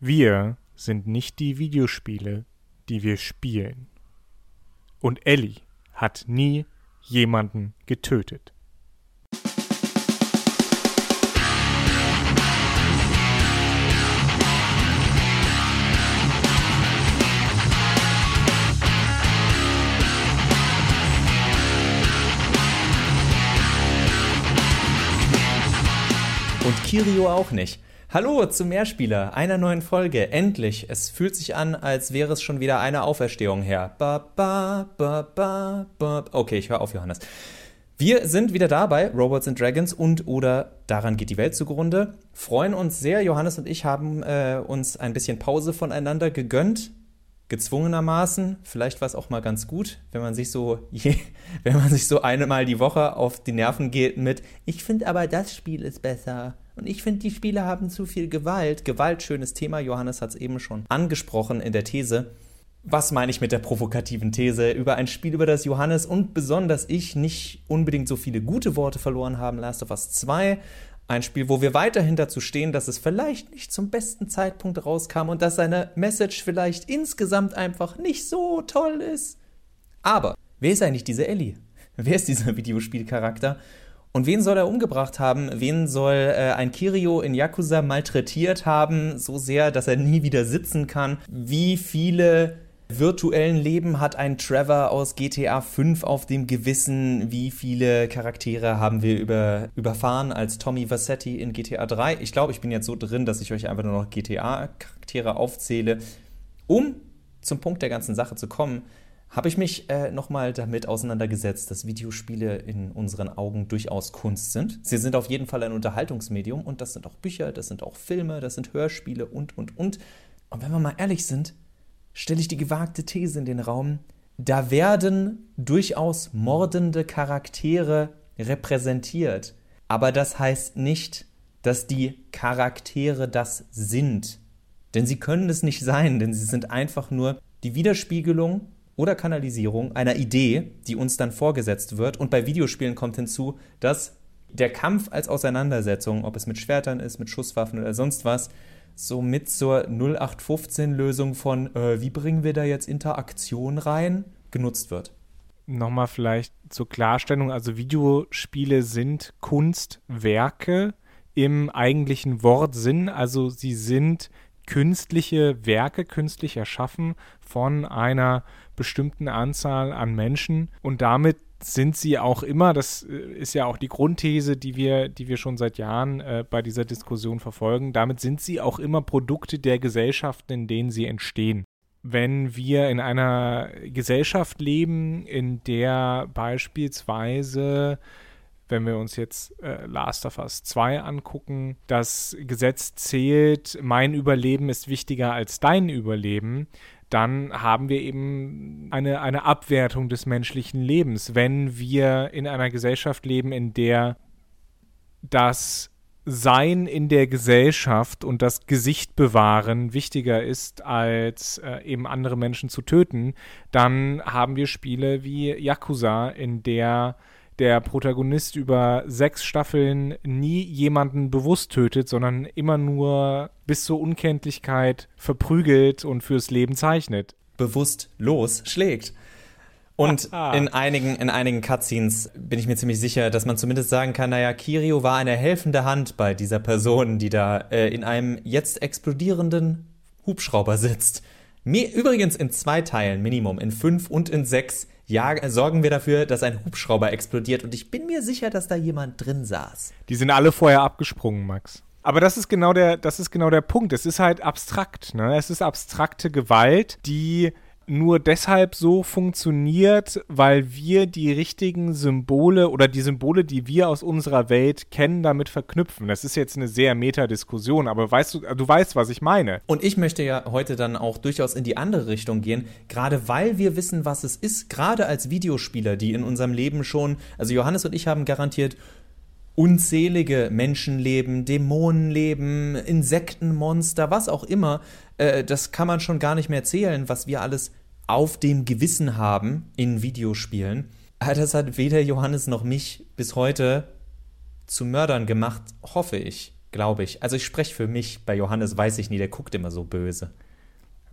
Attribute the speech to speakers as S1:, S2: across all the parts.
S1: Wir sind nicht die Videospiele, die wir spielen. Und Ellie hat nie jemanden getötet.
S2: Und Kirio auch nicht. Hallo zum Mehrspieler, einer neuen Folge. Endlich. Es fühlt sich an, als wäre es schon wieder eine Auferstehung her. Ba, ba, ba, ba, ba. Okay, ich höre auf, Johannes. Wir sind wieder da bei Robots and Dragons und oder daran geht die Welt zugrunde. Freuen uns sehr. Johannes und ich haben äh, uns ein bisschen Pause voneinander gegönnt. Gezwungenermaßen. Vielleicht war es auch mal ganz gut, wenn man sich so, je, wenn man sich so einmal die Woche auf die Nerven geht mit, ich finde aber das Spiel ist besser. Und ich finde, die Spiele haben zu viel Gewalt. Gewalt, schönes Thema. Johannes hat es eben schon angesprochen in der These. Was meine ich mit der provokativen These? Über ein Spiel, über das Johannes und besonders ich nicht unbedingt so viele gute Worte verloren haben. Last of Us 2. Ein Spiel, wo wir weiterhin dazu stehen, dass es vielleicht nicht zum besten Zeitpunkt rauskam und dass seine Message vielleicht insgesamt einfach nicht so toll ist. Aber wer ist eigentlich diese Ellie? Wer ist dieser Videospielcharakter? Und wen soll er umgebracht haben? Wen soll äh, ein Kirio in Yakuza malträtiert haben, so sehr, dass er nie wieder sitzen kann? Wie viele virtuellen Leben hat ein Trevor aus GTA 5 auf dem Gewissen? Wie viele Charaktere haben wir über, überfahren als Tommy Vassetti in GTA 3? Ich glaube, ich bin jetzt so drin, dass ich euch einfach nur noch GTA-Charaktere aufzähle. Um zum Punkt der ganzen Sache zu kommen, habe ich mich äh, nochmal damit auseinandergesetzt, dass Videospiele in unseren Augen durchaus Kunst sind. Sie sind auf jeden Fall ein Unterhaltungsmedium und das sind auch Bücher, das sind auch Filme, das sind Hörspiele und, und, und. Und wenn wir mal ehrlich sind, stelle ich die gewagte These in den Raum, da werden durchaus mordende Charaktere repräsentiert. Aber das heißt nicht, dass die Charaktere das sind. Denn sie können es nicht sein, denn sie sind einfach nur die Widerspiegelung oder Kanalisierung einer Idee, die uns dann vorgesetzt wird. Und bei Videospielen kommt hinzu, dass der Kampf als Auseinandersetzung, ob es mit Schwertern ist, mit Schusswaffen oder sonst was, so mit zur 0815-Lösung von, äh, wie bringen wir da jetzt Interaktion rein, genutzt wird.
S1: Nochmal vielleicht zur Klarstellung, also Videospiele sind Kunstwerke im eigentlichen Wortsinn, also sie sind künstliche Werke, künstlich erschaffen von einer bestimmten Anzahl an Menschen und damit sind sie auch immer, das äh, ist ja auch die Grundthese, die wir, die wir schon seit Jahren äh, bei dieser Diskussion verfolgen, damit sind sie auch immer Produkte der Gesellschaften, in denen sie entstehen. Wenn wir in einer Gesellschaft leben, in der beispielsweise wenn wir uns jetzt äh, Last of Us 2 angucken, das Gesetz zählt, mein Überleben ist wichtiger als dein Überleben, dann haben wir eben eine, eine Abwertung des menschlichen Lebens. Wenn wir in einer Gesellschaft leben, in der das Sein in der Gesellschaft und das Gesicht bewahren wichtiger ist, als äh, eben andere Menschen zu töten, dann haben wir Spiele wie Yakuza, in der der Protagonist über sechs Staffeln nie jemanden bewusst tötet, sondern immer nur bis zur Unkenntlichkeit verprügelt und fürs Leben zeichnet.
S2: Bewusst losschlägt. Und in einigen, in einigen Cutscenes bin ich mir ziemlich sicher, dass man zumindest sagen kann, naja, Kirio war eine helfende Hand bei dieser Person, die da äh, in einem jetzt explodierenden Hubschrauber sitzt. Mir, übrigens in zwei Teilen Minimum, in fünf und in sechs ja, sorgen wir dafür, dass ein Hubschrauber explodiert und ich bin mir sicher, dass da jemand drin saß.
S1: Die sind alle vorher abgesprungen, Max. Aber das ist genau der, das ist genau der Punkt. Es ist halt abstrakt, ne? Es ist abstrakte Gewalt, die nur deshalb so funktioniert, weil wir die richtigen Symbole oder die Symbole, die wir aus unserer Welt kennen, damit verknüpfen. Das ist jetzt eine sehr Meta-Diskussion, aber weißt du, du weißt, was ich meine.
S2: Und ich möchte ja heute dann auch durchaus in die andere Richtung gehen, gerade weil wir wissen, was es ist, gerade als Videospieler, die in unserem Leben schon, also Johannes und ich haben garantiert unzählige Menschenleben, Dämonenleben, Insektenmonster, was auch immer, äh, das kann man schon gar nicht mehr zählen, was wir alles auf dem Gewissen haben in Videospielen. Das hat weder Johannes noch mich bis heute zu Mördern gemacht, hoffe ich. glaube ich. Also ich spreche für mich, bei Johannes weiß ich nie, der guckt immer so böse.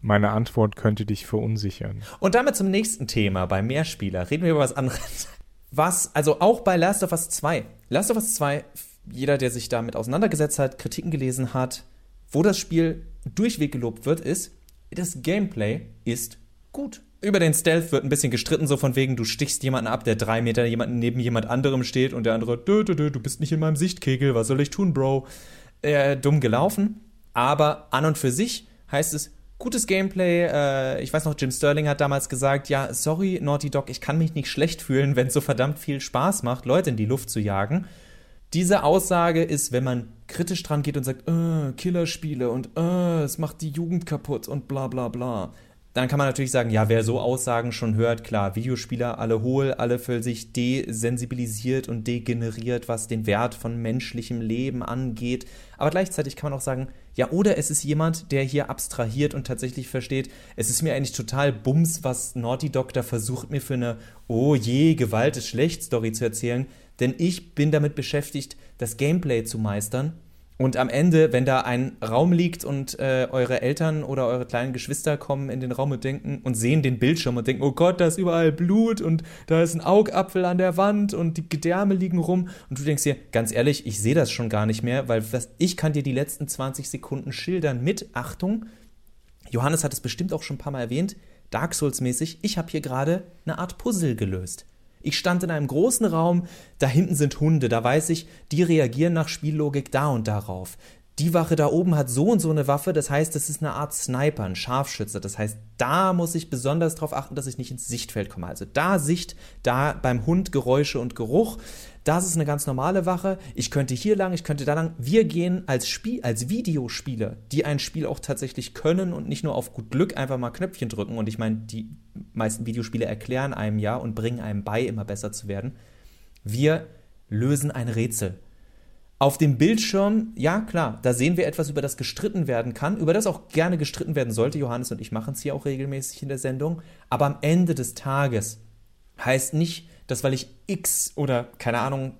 S1: Meine Antwort könnte dich verunsichern.
S2: Und damit zum nächsten Thema bei Mehrspieler. Reden wir über was anderes. Was, also auch bei Last of Us 2. Last of Us 2, jeder, der sich damit auseinandergesetzt hat, Kritiken gelesen hat, wo das Spiel durchweg gelobt wird, ist, das Gameplay ist gut. Über den Stealth wird ein bisschen gestritten, so von wegen, du stichst jemanden ab, der drei Meter jemanden neben jemand anderem steht und der andere, dö, dö, dö, du bist nicht in meinem Sichtkegel, was soll ich tun, Bro? Äh, dumm gelaufen. Aber an und für sich heißt es, gutes Gameplay. Äh, ich weiß noch, Jim Sterling hat damals gesagt, ja, sorry, Naughty Dog, ich kann mich nicht schlecht fühlen, wenn es so verdammt viel Spaß macht, Leute in die Luft zu jagen. Diese Aussage ist, wenn man kritisch dran geht und sagt, äh, Killerspiele und äh, es macht die Jugend kaputt und bla bla bla. Dann kann man natürlich sagen, ja, wer so Aussagen schon hört, klar, Videospieler alle hohl, alle für sich desensibilisiert und degeneriert, was den Wert von menschlichem Leben angeht. Aber gleichzeitig kann man auch sagen, ja, oder es ist jemand, der hier abstrahiert und tatsächlich versteht, es ist mir eigentlich total Bums, was Naughty Dog da versucht, mir für eine Oh je, Gewalt ist schlecht Story zu erzählen denn ich bin damit beschäftigt, das Gameplay zu meistern. Und am Ende, wenn da ein Raum liegt und äh, eure Eltern oder eure kleinen Geschwister kommen in den Raum und denken und sehen den Bildschirm und denken, oh Gott, da ist überall Blut und da ist ein Augapfel an der Wand und die Gedärme liegen rum und du denkst dir, ganz ehrlich, ich sehe das schon gar nicht mehr, weil was, ich kann dir die letzten 20 Sekunden schildern mit Achtung. Johannes hat es bestimmt auch schon ein paar Mal erwähnt, Dark Souls mäßig, ich habe hier gerade eine Art Puzzle gelöst. Ich stand in einem großen Raum, da hinten sind Hunde, da weiß ich, die reagieren nach Spiellogik da und darauf. Die Wache da oben hat so und so eine Waffe, das heißt, das ist eine Art Sniper, ein Scharfschütze. Das heißt, da muss ich besonders darauf achten, dass ich nicht ins Sichtfeld komme. Also da Sicht, da beim Hund Geräusche und Geruch. Das ist eine ganz normale Wache. Ich könnte hier lang, ich könnte da lang. Wir gehen als Spiel, als Videospieler, die ein Spiel auch tatsächlich können und nicht nur auf gut Glück einfach mal Knöpfchen drücken. Und ich meine, die meisten Videospiele erklären einem ja und bringen einem bei, immer besser zu werden. Wir lösen ein Rätsel. Auf dem Bildschirm, ja klar, da sehen wir etwas, über das gestritten werden kann, über das auch gerne gestritten werden sollte. Johannes und ich machen es hier auch regelmäßig in der Sendung. Aber am Ende des Tages heißt nicht, dass weil ich X oder keine Ahnung,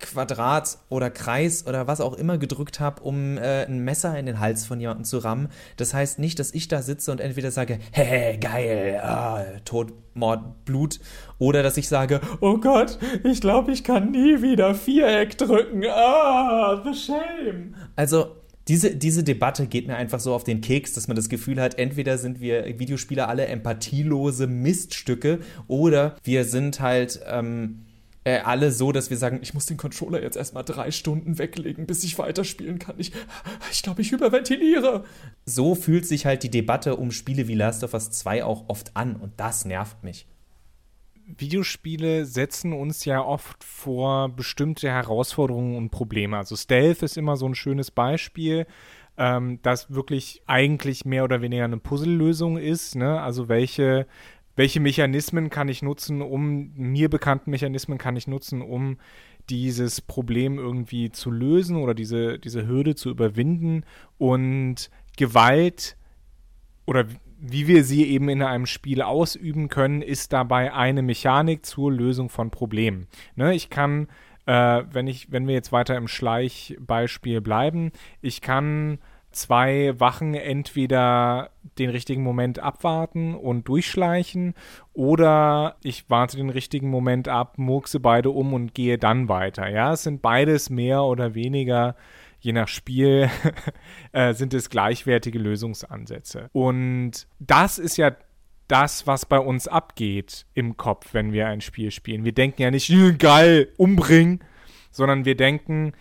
S2: Quadrat oder Kreis oder was auch immer gedrückt habe, um äh, ein Messer in den Hals von jemandem zu rammen. Das heißt nicht, dass ich da sitze und entweder sage, hey, geil, ah, Tod, Mord, Blut, oder dass ich sage, oh Gott, ich glaube, ich kann nie wieder Viereck drücken, ah, the shame. Also, diese, diese Debatte geht mir einfach so auf den Keks, dass man das Gefühl hat, entweder sind wir Videospieler alle empathielose Miststücke oder wir sind halt ähm, äh, alle so, dass wir sagen, ich muss den Controller jetzt erstmal drei Stunden weglegen, bis ich weiterspielen kann. Ich, ich glaube, ich hyperventiliere. So fühlt sich halt die Debatte um Spiele wie Last of Us 2 auch oft an und das nervt mich.
S1: Videospiele setzen uns ja oft vor bestimmte Herausforderungen und Probleme. Also Stealth ist immer so ein schönes Beispiel, ähm, das wirklich eigentlich mehr oder weniger eine Puzzlelösung ist. Ne? Also welche, welche Mechanismen kann ich nutzen, um mir bekannten Mechanismen kann ich nutzen, um dieses Problem irgendwie zu lösen oder diese, diese Hürde zu überwinden und Gewalt oder wie wir sie eben in einem Spiel ausüben können, ist dabei eine Mechanik zur Lösung von Problemen. Ne, ich kann, äh, wenn ich, wenn wir jetzt weiter im Schleichbeispiel bleiben, ich kann zwei Wachen entweder den richtigen Moment abwarten und durchschleichen oder ich warte den richtigen Moment ab, murkse beide um und gehe dann weiter. Ja, es sind beides mehr oder weniger je nach Spiel äh, sind es gleichwertige Lösungsansätze. Und das ist ja das, was bei uns abgeht im Kopf, wenn wir ein Spiel spielen. Wir denken ja nicht, geil, umbringen, sondern wir denken,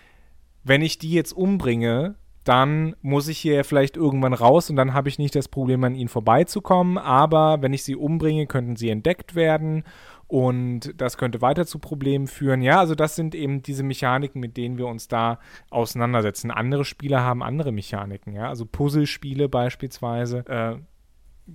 S1: wenn ich die jetzt umbringe, dann muss ich hier vielleicht irgendwann raus und dann habe ich nicht das Problem, an ihnen vorbeizukommen. Aber wenn ich sie umbringe, könnten sie entdeckt werden und das könnte weiter zu Problemen führen. Ja, also das sind eben diese Mechaniken, mit denen wir uns da auseinandersetzen. Andere Spiele haben andere Mechaniken. Ja, also Puzzlespiele beispielsweise äh,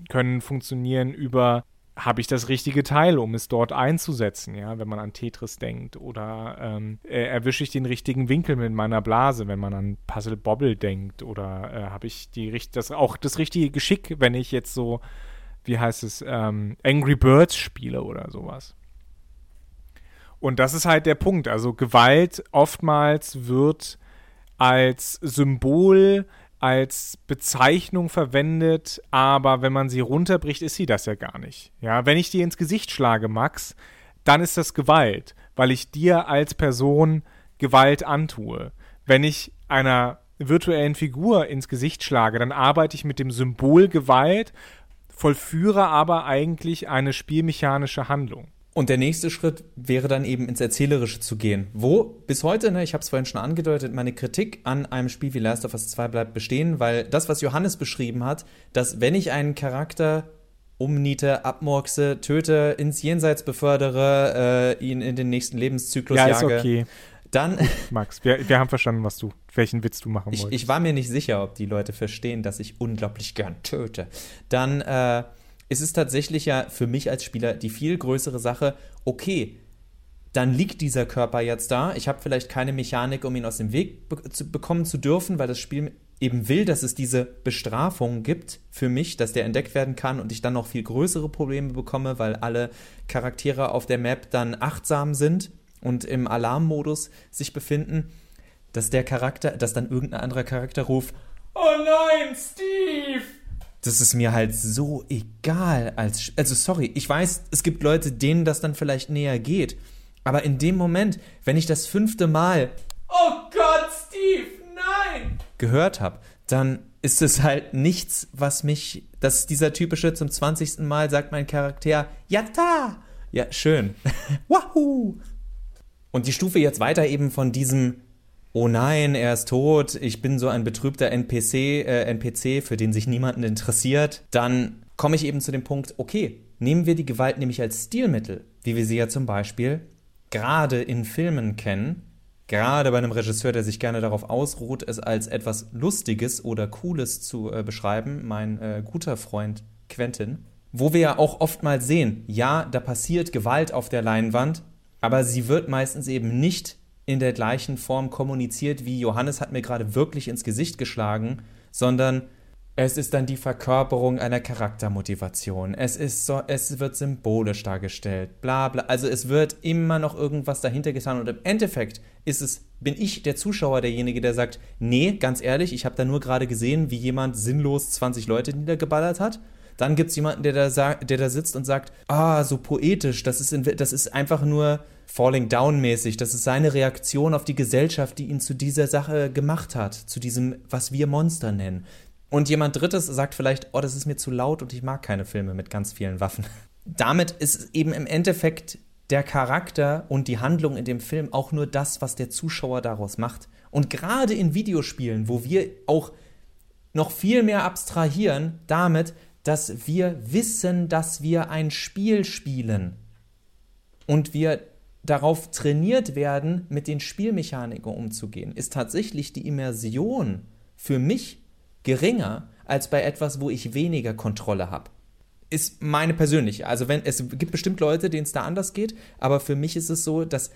S1: können funktionieren über habe ich das richtige Teil, um es dort einzusetzen, ja, wenn man an Tetris denkt? Oder ähm, äh, erwische ich den richtigen Winkel mit meiner Blase, wenn man an Puzzle Bobble denkt? Oder äh, habe ich die, das, auch das richtige Geschick, wenn ich jetzt so wie heißt es, ähm, Angry Birds Spiele oder sowas. Und das ist halt der Punkt. Also Gewalt oftmals wird als Symbol, als Bezeichnung verwendet, aber wenn man sie runterbricht, ist sie das ja gar nicht. Ja, wenn ich dir ins Gesicht schlage, Max, dann ist das Gewalt, weil ich dir als Person Gewalt antue. Wenn ich einer virtuellen Figur ins Gesicht schlage, dann arbeite ich mit dem Symbol Gewalt, vollführe aber eigentlich eine spielmechanische Handlung.
S2: Und der nächste Schritt wäre dann eben ins Erzählerische zu gehen. Wo bis heute, ne, ich habe es vorhin schon angedeutet, meine Kritik an einem Spiel wie Last of Us 2 bleibt bestehen, weil das, was Johannes beschrieben hat, dass wenn ich einen Charakter umniete, abmurkse, töte, ins Jenseits befördere, äh, ihn in den nächsten Lebenszyklus
S1: ja,
S2: jage.
S1: Okay.
S2: Dann.
S1: Max, wir, wir haben verstanden, was du, welchen Witz du machen
S2: ich,
S1: wolltest.
S2: Ich war mir nicht sicher, ob die Leute verstehen, dass ich unglaublich gern töte. Dann äh, ist es tatsächlich ja für mich als Spieler die viel größere Sache, okay, dann liegt dieser Körper jetzt da. Ich habe vielleicht keine Mechanik, um ihn aus dem Weg be zu bekommen zu dürfen, weil das Spiel eben will, dass es diese Bestrafung gibt für mich, dass der entdeckt werden kann und ich dann noch viel größere Probleme bekomme, weil alle Charaktere auf der Map dann achtsam sind und im Alarmmodus sich befinden, dass der Charakter, dass dann irgendein anderer Charakter ruft, Oh nein, Steve! Das ist mir halt so egal als, also sorry, ich weiß, es gibt Leute, denen das dann vielleicht näher geht, aber in dem Moment, wenn ich das fünfte Mal, Oh Gott, Steve, nein! gehört habe, dann ist es halt nichts, was mich, das ist dieser typische, zum 20. Mal sagt mein Charakter, Yatta! Ja, schön. Wahoo! Und die Stufe jetzt weiter eben von diesem Oh nein, er ist tot, ich bin so ein betrübter NPC, äh, NPC, für den sich niemanden interessiert, dann komme ich eben zu dem Punkt, okay, nehmen wir die Gewalt nämlich als Stilmittel, wie wir sie ja zum Beispiel gerade in Filmen kennen, gerade bei einem Regisseur, der sich gerne darauf ausruht, es als etwas Lustiges oder Cooles zu äh, beschreiben, mein äh, guter Freund Quentin, wo wir ja auch oftmals sehen, ja, da passiert Gewalt auf der Leinwand, aber sie wird meistens eben nicht in der gleichen Form kommuniziert, wie Johannes hat mir gerade wirklich ins Gesicht geschlagen, sondern es ist dann die Verkörperung einer Charaktermotivation. Es ist so, es wird symbolisch dargestellt, bla bla. Also es wird immer noch irgendwas dahinter getan und im Endeffekt ist es, bin ich der Zuschauer derjenige, der sagt, nee, ganz ehrlich, ich habe da nur gerade gesehen, wie jemand sinnlos 20 Leute niedergeballert hat. Dann gibt es jemanden, der da, der da sitzt und sagt, ah, so poetisch, das ist, in, das ist einfach nur Falling Down mäßig. Das ist seine Reaktion auf die Gesellschaft, die ihn zu dieser Sache gemacht hat, zu diesem, was wir Monster nennen. Und jemand Drittes sagt vielleicht, oh, das ist mir zu laut und ich mag keine Filme mit ganz vielen Waffen. Damit ist eben im Endeffekt der Charakter und die Handlung in dem Film auch nur das, was der Zuschauer daraus macht. Und gerade in Videospielen, wo wir auch noch viel mehr abstrahieren damit, dass wir wissen, dass wir ein Spiel spielen und wir darauf trainiert werden, mit den Spielmechaniken umzugehen, ist tatsächlich die Immersion für mich geringer als bei etwas, wo ich weniger Kontrolle habe. Ist meine persönliche. Also wenn es gibt bestimmt Leute, denen es da anders geht, aber für mich ist es so, dass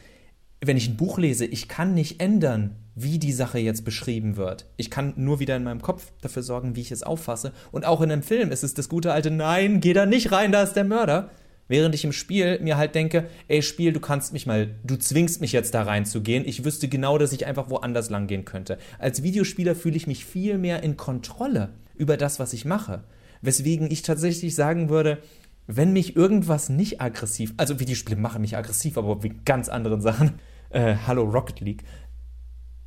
S2: wenn ich ein Buch lese, ich kann nicht ändern, wie die Sache jetzt beschrieben wird. Ich kann nur wieder in meinem Kopf dafür sorgen, wie ich es auffasse. Und auch in einem Film ist es das gute alte Nein, geh da nicht rein, da ist der Mörder. Während ich im Spiel mir halt denke, ey Spiel, du kannst mich mal, du zwingst mich jetzt da reinzugehen. Ich wüsste genau, dass ich einfach woanders lang gehen könnte. Als Videospieler fühle ich mich viel mehr in Kontrolle über das, was ich mache. Weswegen ich tatsächlich sagen würde, wenn mich irgendwas nicht aggressiv, also Videospiele machen mich aggressiv, aber wie ganz anderen Sachen, äh, Hallo Rocket League,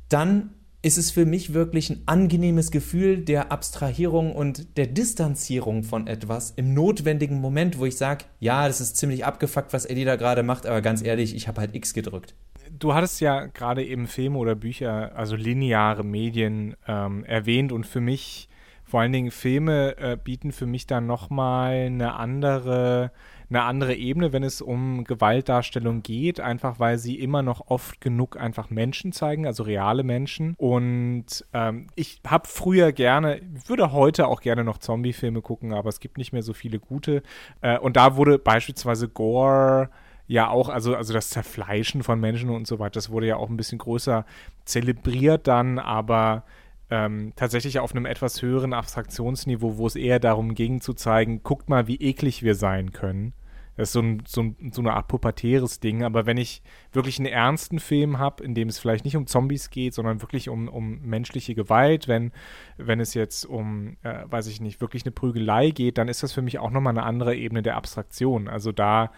S2: dann ist es für mich wirklich ein angenehmes Gefühl der Abstrahierung und der Distanzierung von etwas im notwendigen Moment, wo ich sage, ja, das ist ziemlich abgefuckt, was Eddie da gerade macht, aber ganz ehrlich, ich habe halt X gedrückt.
S1: Du hattest ja gerade eben Filme oder Bücher, also lineare Medien ähm, erwähnt und für mich vor allen Dingen Filme äh, bieten für mich dann nochmal eine andere eine andere Ebene, wenn es um Gewaltdarstellung geht, einfach weil sie immer noch oft genug einfach Menschen zeigen, also reale Menschen. Und ähm, ich habe früher gerne, würde heute auch gerne noch Zombie-Filme gucken, aber es gibt nicht mehr so viele gute. Äh, und da wurde beispielsweise Gore ja auch, also, also das Zerfleischen von Menschen und so weiter, das wurde ja auch ein bisschen größer zelebriert dann, aber ähm, tatsächlich auf einem etwas höheren Abstraktionsniveau, wo es eher darum ging zu zeigen, guckt mal, wie eklig wir sein können Das ist so, ein, so, ein, so eine Art pubertäres Ding. Aber wenn ich wirklich einen ernsten Film habe, in dem es vielleicht nicht um Zombies geht, sondern wirklich um, um menschliche Gewalt, wenn, wenn es jetzt um, äh, weiß ich nicht, wirklich eine Prügelei geht, dann ist das für mich auch nochmal eine andere Ebene der Abstraktion. Also da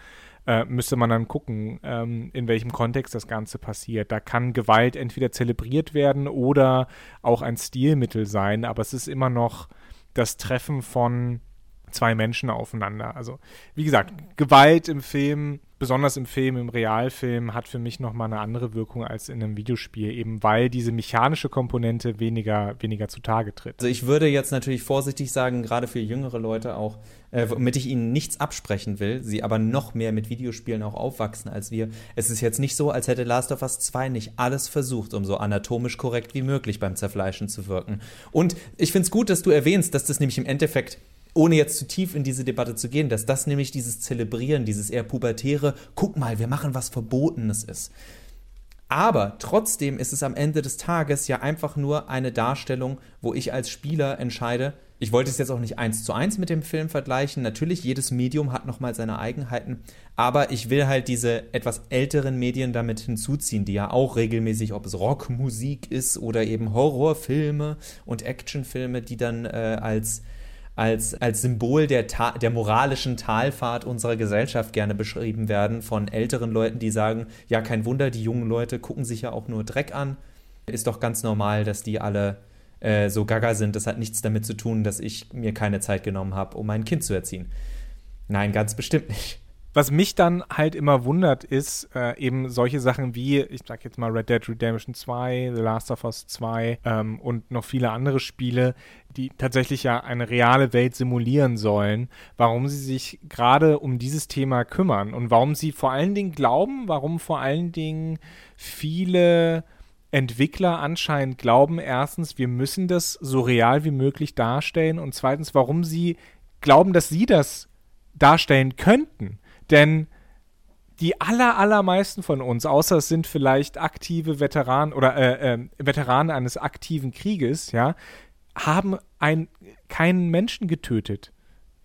S1: äh, müsste man dann gucken, ähm, in welchem Kontext das Ganze passiert. Da kann Gewalt entweder zelebriert werden oder auch ein Stilmittel sein, aber es ist immer noch das Treffen von zwei Menschen aufeinander. Also, wie gesagt, Gewalt im Film, besonders im Film, im Realfilm, hat für mich nochmal eine andere Wirkung als in einem Videospiel, eben weil diese mechanische Komponente weniger, weniger zutage tritt.
S2: Also ich würde jetzt natürlich vorsichtig sagen, gerade für jüngere Leute auch, äh, womit ich ihnen nichts absprechen will, sie aber noch mehr mit Videospielen auch aufwachsen als wir. Es ist jetzt nicht so, als hätte Last of Us 2 nicht alles versucht, um so anatomisch korrekt wie möglich beim Zerfleischen zu wirken. Und ich finde es gut, dass du erwähnst, dass das nämlich im Endeffekt ohne jetzt zu tief in diese Debatte zu gehen, dass das nämlich dieses Zelebrieren, dieses eher pubertäre, guck mal, wir machen was Verbotenes ist. Aber trotzdem ist es am Ende des Tages ja einfach nur eine Darstellung, wo ich als Spieler entscheide, ich wollte es jetzt auch nicht eins zu eins mit dem Film vergleichen. Natürlich, jedes Medium hat nochmal seine Eigenheiten, aber ich will halt diese etwas älteren Medien damit hinzuziehen, die ja auch regelmäßig, ob es Rockmusik ist oder eben Horrorfilme und Actionfilme, die dann äh, als als, als Symbol der, der moralischen Talfahrt unserer Gesellschaft gerne beschrieben werden von älteren Leuten, die sagen, ja, kein Wunder, die jungen Leute gucken sich ja auch nur Dreck an. Ist doch ganz normal, dass die alle äh, so gaga sind. Das hat nichts damit zu tun, dass ich mir keine Zeit genommen habe, um mein Kind zu erziehen. Nein, ganz bestimmt nicht.
S1: Was mich dann halt immer wundert, ist äh, eben solche Sachen wie, ich sag jetzt mal Red Dead Redemption 2, The Last of Us 2 ähm, und noch viele andere Spiele, die tatsächlich ja eine reale Welt simulieren sollen, warum sie sich gerade um dieses Thema kümmern und warum sie vor allen Dingen glauben, warum vor allen Dingen viele Entwickler anscheinend glauben, erstens, wir müssen das so real wie möglich darstellen und zweitens, warum sie glauben, dass sie das darstellen könnten. Denn die aller, allermeisten von uns, außer es sind vielleicht aktive Veteranen oder äh, äh, Veteranen eines aktiven Krieges, ja, haben ein, keinen Menschen getötet.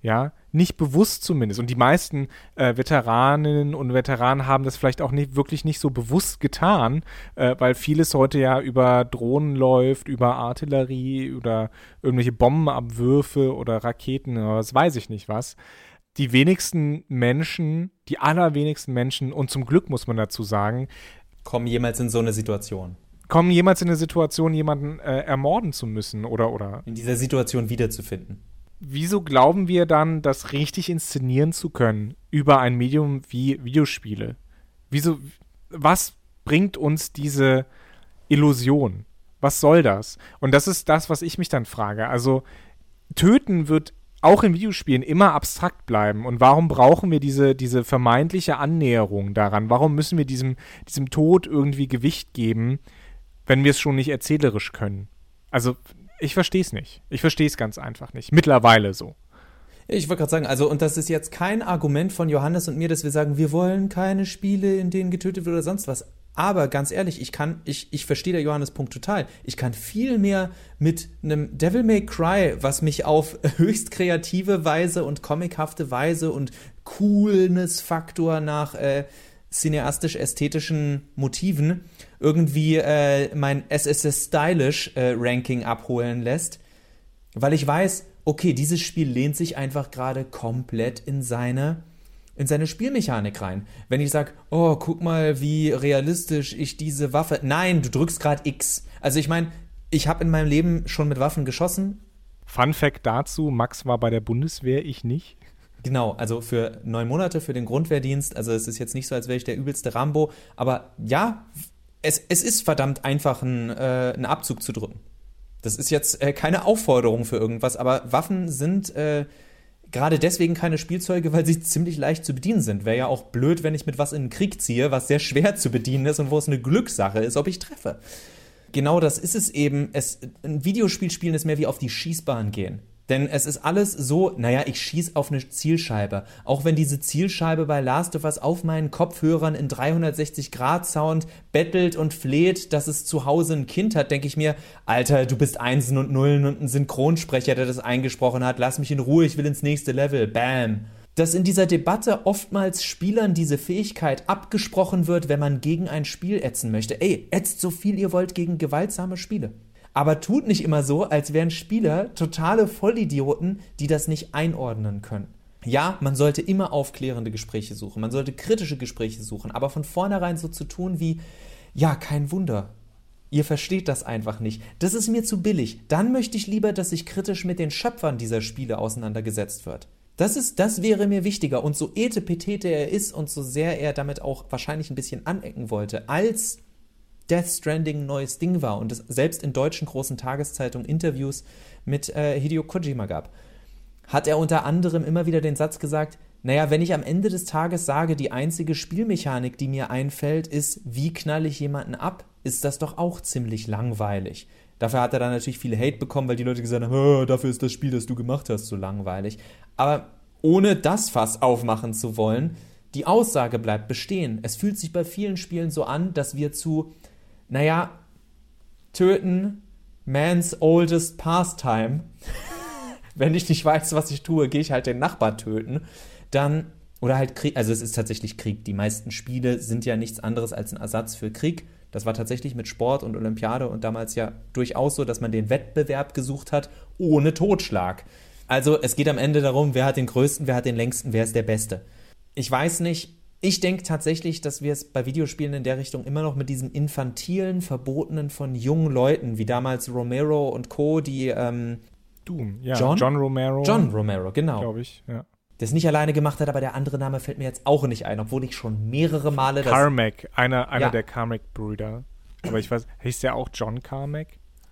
S1: Ja, nicht bewusst zumindest. Und die meisten äh, Veteraninnen und Veteranen haben das vielleicht auch nicht, wirklich nicht so bewusst getan, äh, weil vieles heute ja über Drohnen läuft, über Artillerie, oder irgendwelche Bombenabwürfe oder Raketen oder was weiß ich nicht was die wenigsten Menschen, die allerwenigsten Menschen, und zum Glück muss man dazu sagen,
S2: kommen jemals in so eine Situation.
S1: Kommen jemals in eine Situation, jemanden äh, ermorden zu müssen oder, oder.
S2: In dieser Situation wiederzufinden.
S1: Wieso glauben wir dann, das richtig inszenieren zu können über ein Medium wie Videospiele? Wieso, was bringt uns diese Illusion? Was soll das? Und das ist das, was ich mich dann frage. Also, töten wird auch in Videospielen immer abstrakt bleiben. Und warum brauchen wir diese, diese vermeintliche Annäherung daran? Warum müssen wir diesem, diesem Tod irgendwie Gewicht geben, wenn wir es schon nicht erzählerisch können? Also, ich verstehe es nicht. Ich verstehe es ganz einfach nicht. Mittlerweile so.
S2: Ich wollte gerade sagen, also, und das ist jetzt kein Argument von Johannes und mir, dass wir sagen, wir wollen keine Spiele, in denen getötet wird oder sonst was. Aber ganz ehrlich, ich kann, ich, ich verstehe der Johannes Punkt total. Ich kann viel mehr mit einem Devil May Cry, was mich auf höchst kreative Weise und comichafte Weise und Coolness-Faktor nach äh, cineastisch-ästhetischen Motiven irgendwie äh, mein SSS Stylish äh, Ranking abholen lässt, weil ich weiß, okay, dieses Spiel lehnt sich einfach gerade komplett in seine in seine Spielmechanik rein. Wenn ich sage, oh, guck mal, wie realistisch ich diese Waffe. Nein, du drückst gerade X. Also ich meine, ich habe in meinem Leben schon mit Waffen geschossen.
S1: Fun Fact dazu: Max war bei der Bundeswehr, ich nicht.
S2: Genau, also für neun Monate für den Grundwehrdienst. Also es ist jetzt nicht so, als wäre ich der übelste Rambo. Aber ja, es, es ist verdammt einfach, einen, äh, einen Abzug zu drücken. Das ist jetzt äh, keine Aufforderung für irgendwas, aber Waffen sind äh, gerade deswegen keine Spielzeuge, weil sie ziemlich leicht zu bedienen sind. Wäre ja auch blöd, wenn ich mit was in den Krieg ziehe, was sehr schwer zu bedienen ist und wo es eine Glückssache ist, ob ich treffe. Genau das ist es eben. Es, ein Videospiel spielen ist mehr wie auf die Schießbahn gehen. Denn es ist alles so, naja, ich schieße auf eine Zielscheibe. Auch wenn diese Zielscheibe bei Last of Us auf meinen Kopfhörern in 360-Grad-Sound bettelt und fleht, dass es zu Hause ein Kind hat, denke ich mir, Alter, du bist Einsen und Nullen und ein Synchronsprecher, der das eingesprochen hat. Lass mich in Ruhe, ich will ins nächste Level. Bam. dass in dieser Debatte oftmals Spielern diese Fähigkeit abgesprochen wird, wenn man gegen ein Spiel ätzen möchte. Ey, ätzt so viel ihr wollt gegen gewaltsame Spiele. Aber tut nicht immer so, als wären Spieler totale Vollidioten, die das nicht einordnen können. Ja, man sollte immer aufklärende Gespräche suchen, man sollte kritische Gespräche suchen, aber von vornherein so zu tun wie, ja, kein Wunder, Ihr versteht das einfach nicht. Das ist mir zu billig. Dann möchte ich lieber, dass sich kritisch mit den Schöpfern dieser Spiele auseinandergesetzt wird. Das ist, das wäre mir wichtiger. Und so etepetete er ist und so sehr er damit auch wahrscheinlich ein bisschen anecken wollte, als Death Stranding ein neues Ding war und es selbst in deutschen großen Tageszeitungen Interviews mit äh, Hideo Kojima gab, hat er unter anderem immer wieder den Satz gesagt, naja, wenn ich am Ende des Tages sage, die einzige Spielmechanik, die mir einfällt, ist, wie knalle ich jemanden ab, ist das doch auch ziemlich langweilig. Dafür hat er dann natürlich viele Hate bekommen, weil die Leute gesagt haben, dafür ist das Spiel, das du gemacht hast, so langweilig. Aber ohne das Fass aufmachen zu wollen, die Aussage bleibt bestehen. Es fühlt sich bei vielen Spielen so an, dass wir zu, naja, töten, man's oldest pastime. Wenn ich nicht weiß, was ich tue, gehe ich halt den Nachbar töten. Dann, oder halt Krieg, also es ist tatsächlich Krieg. Die meisten Spiele sind ja nichts anderes als ein Ersatz für Krieg. Das war tatsächlich mit Sport und Olympiade und damals ja durchaus so, dass man den Wettbewerb gesucht hat ohne Totschlag. Also es geht am Ende darum, wer hat den größten, wer hat den längsten, wer ist der Beste. Ich weiß nicht, ich denke tatsächlich, dass wir es bei Videospielen in der Richtung immer noch mit diesem infantilen, verbotenen von jungen Leuten, wie damals Romero und Co., die ähm,
S1: Doom, ja, John? John Romero.
S2: John Romero, genau.
S1: Glaube ich, ja
S2: der es nicht alleine gemacht hat, aber der andere Name fällt mir jetzt auch nicht ein, obwohl ich schon mehrere Male
S1: das. Carmack, einer, einer ja. der Carmack-Brüder. Aber ich weiß, hieß der auch John Carmack?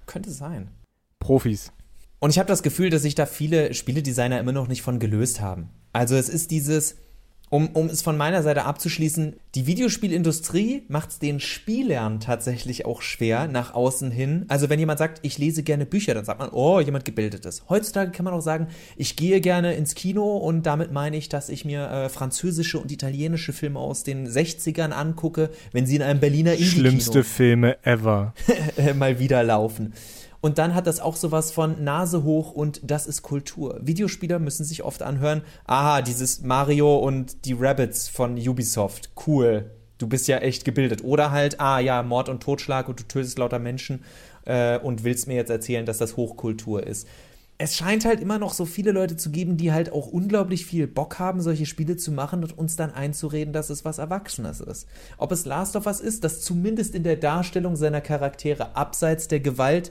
S2: Könnte sein.
S1: Profis.
S2: Und ich habe das Gefühl, dass sich da viele Spieledesigner immer noch nicht von gelöst haben. Also es ist dieses, um, um es von meiner Seite abzuschließen, die Videospielindustrie macht es den Spielern tatsächlich auch schwer nach außen hin. Also wenn jemand sagt, ich lese gerne Bücher, dann sagt man, oh, jemand gebildetes. Heutzutage kann man auch sagen, ich gehe gerne ins Kino und damit meine ich, dass ich mir äh, französische und italienische Filme aus den 60ern angucke, wenn sie in einem Berliner
S1: Indie-Kino Schlimmste Filme ever.
S2: mal wieder laufen. Und dann hat das auch sowas von Nase hoch und das ist Kultur. Videospieler müssen sich oft anhören, aha, dieses Mario und die Rabbits von Ubisoft, cool. Du bist ja echt gebildet. Oder halt, ah ja, Mord und Totschlag und du tötest lauter Menschen äh, und willst mir jetzt erzählen, dass das Hochkultur ist. Es scheint halt immer noch so viele Leute zu geben, die halt auch unglaublich viel Bock haben, solche Spiele zu machen und uns dann einzureden, dass es was Erwachsenes ist. Ob es Last of Us ist, das zumindest in der Darstellung seiner Charaktere abseits der Gewalt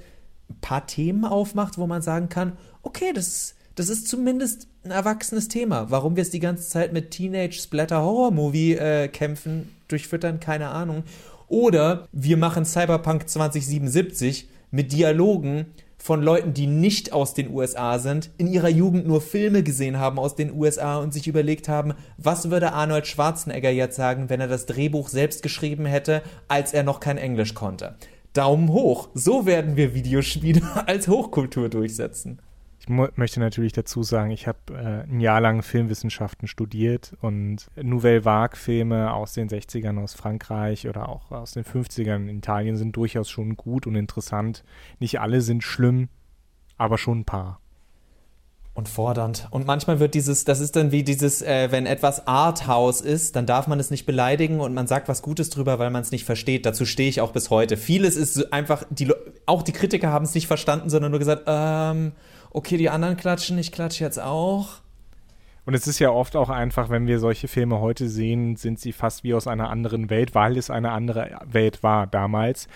S2: ein paar Themen aufmacht, wo man sagen kann, okay, das ist, das ist zumindest ein erwachsenes Thema. Warum wir es die ganze Zeit mit Teenage Splatter Horror Movie äh, kämpfen, durchfüttern, keine Ahnung. Oder wir machen Cyberpunk 2077 mit Dialogen von Leuten, die nicht aus den USA sind, in ihrer Jugend nur Filme gesehen haben aus den USA und sich überlegt haben, was würde Arnold Schwarzenegger jetzt sagen, wenn er das Drehbuch selbst geschrieben hätte, als er noch kein Englisch konnte. Daumen hoch. So werden wir Videospiele als Hochkultur durchsetzen.
S1: Ich möchte natürlich dazu sagen, ich habe äh, ein Jahr lang Filmwissenschaften studiert und Nouvelle Vague-Filme aus den 60ern aus Frankreich oder auch aus den 50ern in Italien sind durchaus schon gut und interessant. Nicht alle sind schlimm, aber schon ein paar
S2: und fordernd. Und manchmal wird dieses, das ist dann wie dieses, äh, wenn etwas Arthouse ist, dann darf man es nicht beleidigen und man sagt was Gutes drüber, weil man es nicht versteht. Dazu stehe ich auch bis heute. Vieles ist einfach, die, auch die Kritiker haben es nicht verstanden, sondern nur gesagt, ähm, okay, die anderen klatschen, ich klatsche jetzt auch.
S1: Und es ist ja oft auch einfach, wenn wir solche Filme heute sehen, sind sie fast wie aus einer anderen Welt, weil es eine andere Welt war damals.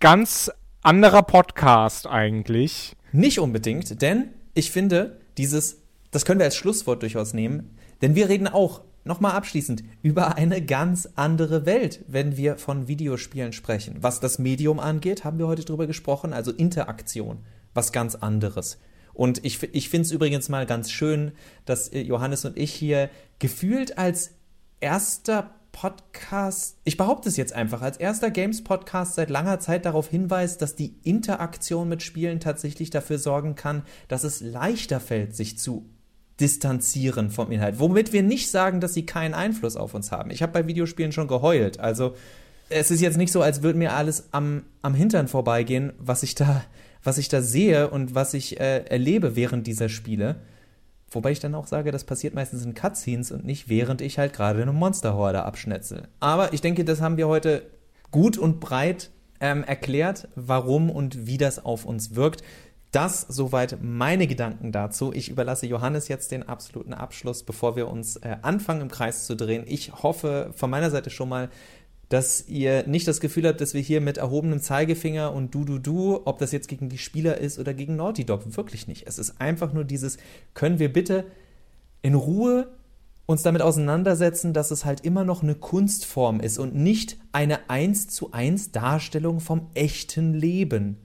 S1: Ganz anderer Podcast eigentlich.
S2: Nicht unbedingt, denn ich finde, dieses, das können wir als Schlusswort durchaus nehmen, denn wir reden auch, nochmal abschließend, über eine ganz andere Welt, wenn wir von Videospielen sprechen. Was das Medium angeht, haben wir heute drüber gesprochen, also Interaktion, was ganz anderes. Und ich, ich finde es übrigens mal ganz schön, dass äh, Johannes und ich hier gefühlt als erster Podcast, ich behaupte es jetzt einfach, als erster Games-Podcast seit langer Zeit darauf hinweist, dass die Interaktion mit Spielen tatsächlich dafür sorgen kann, dass es leichter fällt, sich zu distanzieren vom Inhalt. Womit wir nicht sagen, dass sie keinen Einfluss auf uns haben. Ich habe bei Videospielen schon geheult. Also es ist jetzt nicht so, als würde mir alles am, am Hintern vorbeigehen, was ich da, was ich da sehe und was ich äh, erlebe während dieser Spiele. Wobei ich dann auch sage, das passiert meistens in Cutscenes und nicht während ich halt gerade eine Monsterhorde abschnetzel. Aber ich denke, das haben wir heute gut und breit ähm, erklärt, warum und wie das auf uns wirkt. Das soweit meine Gedanken dazu. Ich überlasse Johannes jetzt den absoluten Abschluss, bevor wir uns äh, anfangen im Kreis zu drehen. Ich hoffe von meiner Seite schon mal, dass ihr nicht das Gefühl habt, dass wir hier mit erhobenem Zeigefinger und du, du, du, ob das jetzt gegen die Spieler ist oder gegen Naughty Dog, wirklich nicht. Es ist einfach nur dieses, können wir bitte in Ruhe uns damit auseinandersetzen, dass es halt immer noch eine Kunstform ist und nicht eine eins zu eins Darstellung vom echten Leben.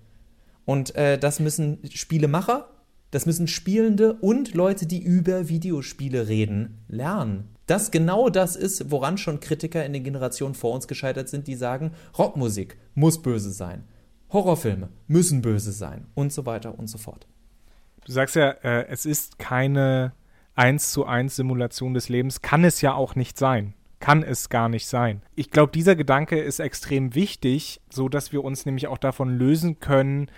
S2: Und äh, das müssen Spielemacher, das müssen Spielende und Leute, die über Videospiele reden, lernen. Das genau das ist, woran schon Kritiker in den Generationen vor uns gescheitert sind, die sagen, Rockmusik muss böse sein, Horrorfilme müssen böse sein und so weiter und so fort.
S1: Du sagst ja, äh, es ist keine eins zu eins Simulation des Lebens, kann es ja auch nicht sein. Kann es gar nicht sein. Ich glaube, dieser Gedanke ist extrem wichtig, so dass wir uns nämlich auch davon lösen können,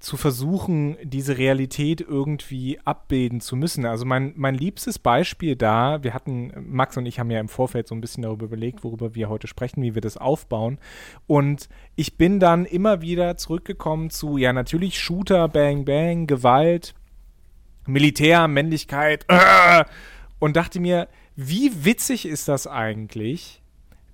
S1: zu versuchen, diese Realität irgendwie abbilden zu müssen. Also mein, mein liebstes Beispiel da, wir hatten, Max und ich haben ja im Vorfeld so ein bisschen darüber überlegt, worüber wir heute sprechen, wie wir das aufbauen. Und ich bin dann immer wieder zurückgekommen zu, ja, natürlich Shooter, Bang, Bang, Gewalt, Militär, Männlichkeit äh, und dachte mir, wie witzig ist das eigentlich,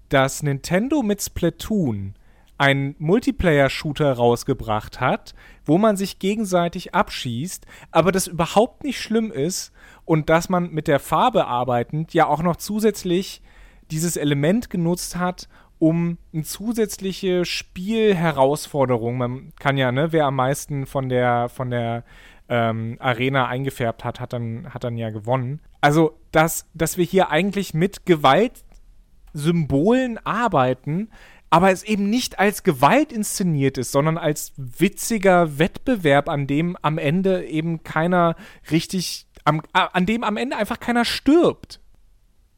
S1: dass Nintendo mit Splatoon einen Multiplayer-Shooter rausgebracht hat, wo man sich gegenseitig abschießt, aber das überhaupt nicht schlimm ist und dass man mit der Farbe arbeitend ja auch noch zusätzlich dieses Element genutzt hat, um eine zusätzliche Spielherausforderung, man kann ja, ne, wer am meisten von der, von der ähm, Arena eingefärbt hat, hat dann, hat dann ja gewonnen. Also, dass, dass wir hier eigentlich mit Gewaltsymbolen arbeiten, aber es eben nicht als Gewalt inszeniert ist, sondern als witziger Wettbewerb, an dem am Ende eben keiner richtig, am, an dem am Ende einfach keiner stirbt.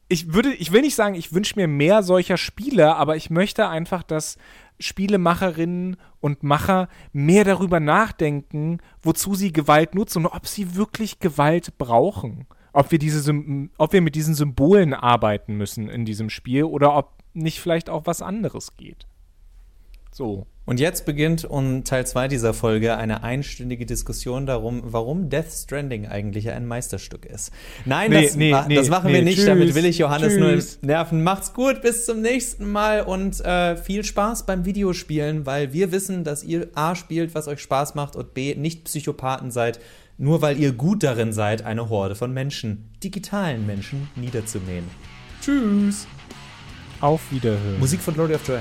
S1: Ich würde, ich will nicht sagen, ich wünsche mir mehr solcher Spiele, aber ich möchte einfach, dass Spielemacherinnen und Macher mehr darüber nachdenken, wozu sie Gewalt nutzen und ob sie wirklich Gewalt brauchen. Ob wir, diese, ob wir mit diesen Symbolen arbeiten müssen in diesem Spiel oder ob nicht vielleicht auch was anderes geht.
S2: So. Und jetzt beginnt um Teil 2 dieser Folge eine einstündige Diskussion darum, warum Death Stranding eigentlich ein Meisterstück ist. Nein, nee, das, nee, ma nee, das, machen wir nicht. Tschüss, Damit will ich Johannes tschüss. nur nerven. Macht's gut, bis zum nächsten Mal und äh, viel Spaß beim Videospielen, weil wir wissen, dass ihr A spielt, was euch Spaß macht und B nicht Psychopathen seid, nur weil ihr gut darin seid, eine Horde von Menschen, digitalen Menschen, niederzumähen. Tschüss!
S1: Auf Wiederhören.
S2: Musik von Glory of Joy.